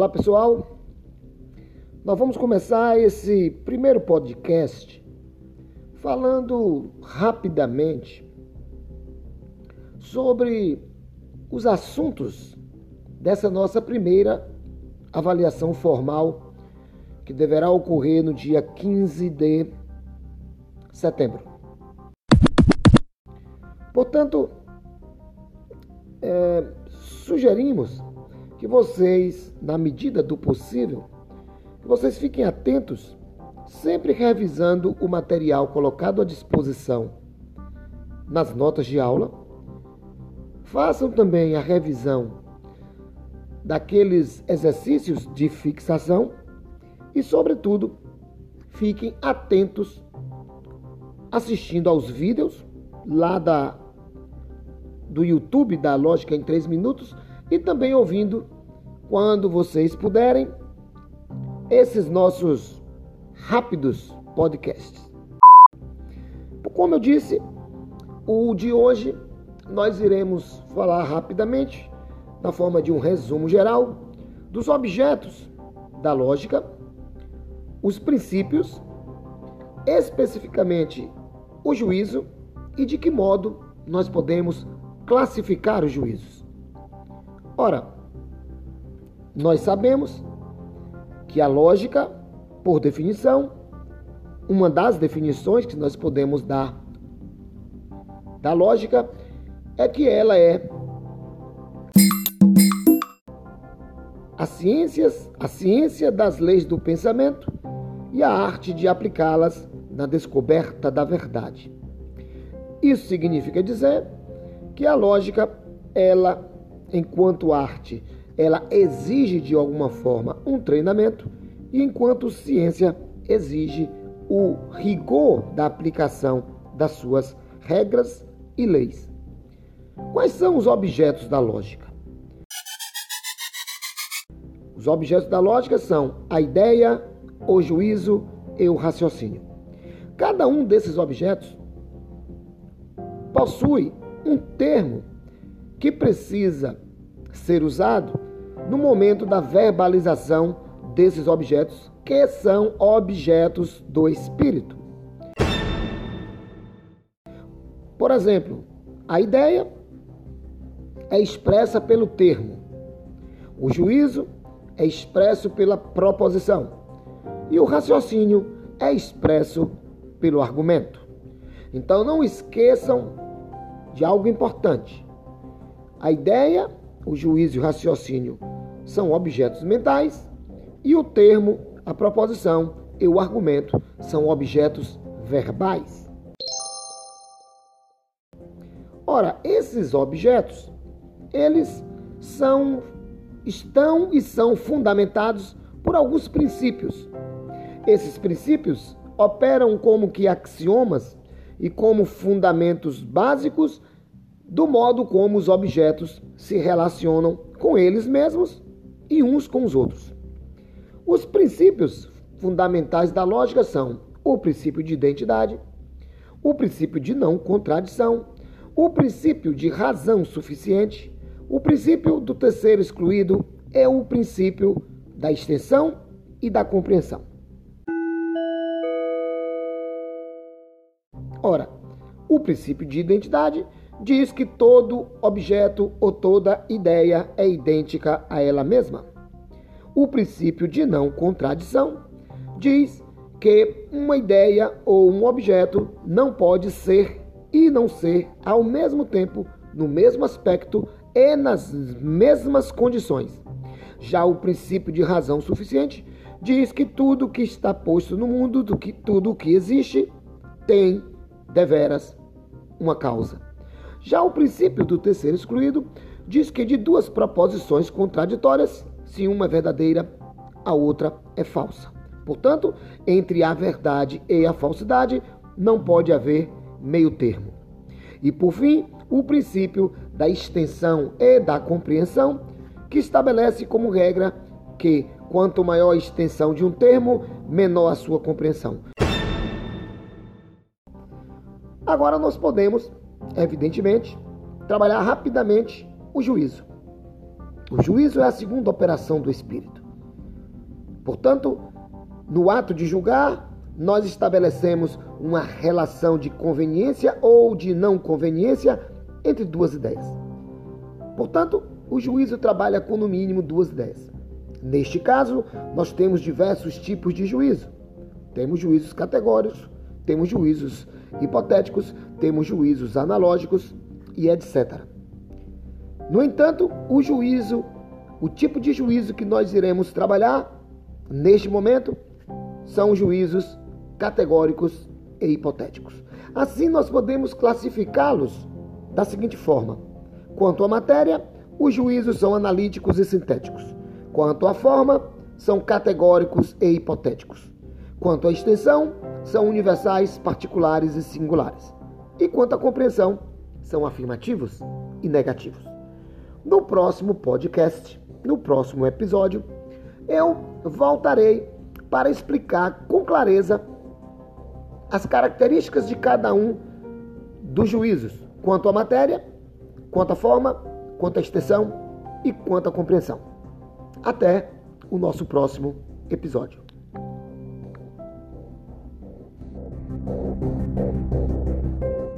Olá pessoal, nós vamos começar esse primeiro podcast falando rapidamente sobre os assuntos dessa nossa primeira avaliação formal que deverá ocorrer no dia 15 de setembro. Portanto, é, sugerimos que vocês, na medida do possível, que vocês fiquem atentos, sempre revisando o material colocado à disposição nas notas de aula. Façam também a revisão daqueles exercícios de fixação e, sobretudo, fiquem atentos assistindo aos vídeos lá da do YouTube da Lógica em 3 minutos e também ouvindo, quando vocês puderem, esses nossos rápidos podcasts. Como eu disse, o de hoje nós iremos falar rapidamente, na forma de um resumo geral, dos objetos da lógica, os princípios, especificamente o juízo e de que modo nós podemos classificar os juízos. Ora, nós sabemos que a lógica, por definição, uma das definições que nós podemos dar da lógica é que ela é a ciências, a ciência das leis do pensamento e a arte de aplicá-las na descoberta da verdade. Isso significa dizer que a lógica, ela enquanto arte, ela exige de alguma forma um treinamento, e enquanto ciência exige o rigor da aplicação das suas regras e leis. Quais são os objetos da lógica? Os objetos da lógica são a ideia, o juízo e o raciocínio. Cada um desses objetos possui um termo que precisa ser usado no momento da verbalização desses objetos, que são objetos do espírito. Por exemplo, a ideia é expressa pelo termo, o juízo é expresso pela proposição e o raciocínio é expresso pelo argumento. Então não esqueçam de algo importante. A ideia, o juízo e o raciocínio são objetos mentais e o termo, a proposição e o argumento são objetos verbais. Ora, esses objetos, eles são estão e são fundamentados por alguns princípios. Esses princípios operam como que axiomas e como fundamentos básicos do modo como os objetos se relacionam com eles mesmos e uns com os outros. Os princípios fundamentais da lógica são o princípio de identidade, o princípio de não contradição, o princípio de razão suficiente, o princípio do terceiro excluído é o princípio da extensão e da compreensão. Ora, o princípio de identidade diz que todo objeto ou toda ideia é idêntica a ela mesma. O princípio de não contradição diz que uma ideia ou um objeto não pode ser e não ser ao mesmo tempo, no mesmo aspecto e nas mesmas condições. Já o princípio de razão suficiente diz que tudo que está posto no mundo, do que tudo que existe, tem deveras uma causa. Já o princípio do terceiro excluído diz que de duas proposições contraditórias, se uma é verdadeira, a outra é falsa. Portanto, entre a verdade e a falsidade não pode haver meio termo. E por fim, o princípio da extensão e da compreensão, que estabelece como regra que quanto maior a extensão de um termo, menor a sua compreensão. Agora nós podemos, evidentemente, trabalhar rapidamente o juízo. O juízo é a segunda operação do espírito. Portanto, no ato de julgar, nós estabelecemos uma relação de conveniência ou de não conveniência entre duas ideias. Portanto, o juízo trabalha com no mínimo duas ideias. Neste caso, nós temos diversos tipos de juízo. Temos juízos categóricos, temos juízos hipotéticos, temos juízos analógicos e etc. No entanto, o juízo, o tipo de juízo que nós iremos trabalhar neste momento são juízos categóricos e hipotéticos. Assim, nós podemos classificá-los da seguinte forma: quanto à matéria, os juízos são analíticos e sintéticos. Quanto à forma, são categóricos e hipotéticos. Quanto à extensão, são universais, particulares e singulares. E quanto à compreensão, são afirmativos e negativos. No próximo podcast, no próximo episódio, eu voltarei para explicar com clareza as características de cada um dos juízos, quanto à matéria, quanto à forma, quanto à extensão e quanto à compreensão. Até o nosso próximo episódio. Thank you.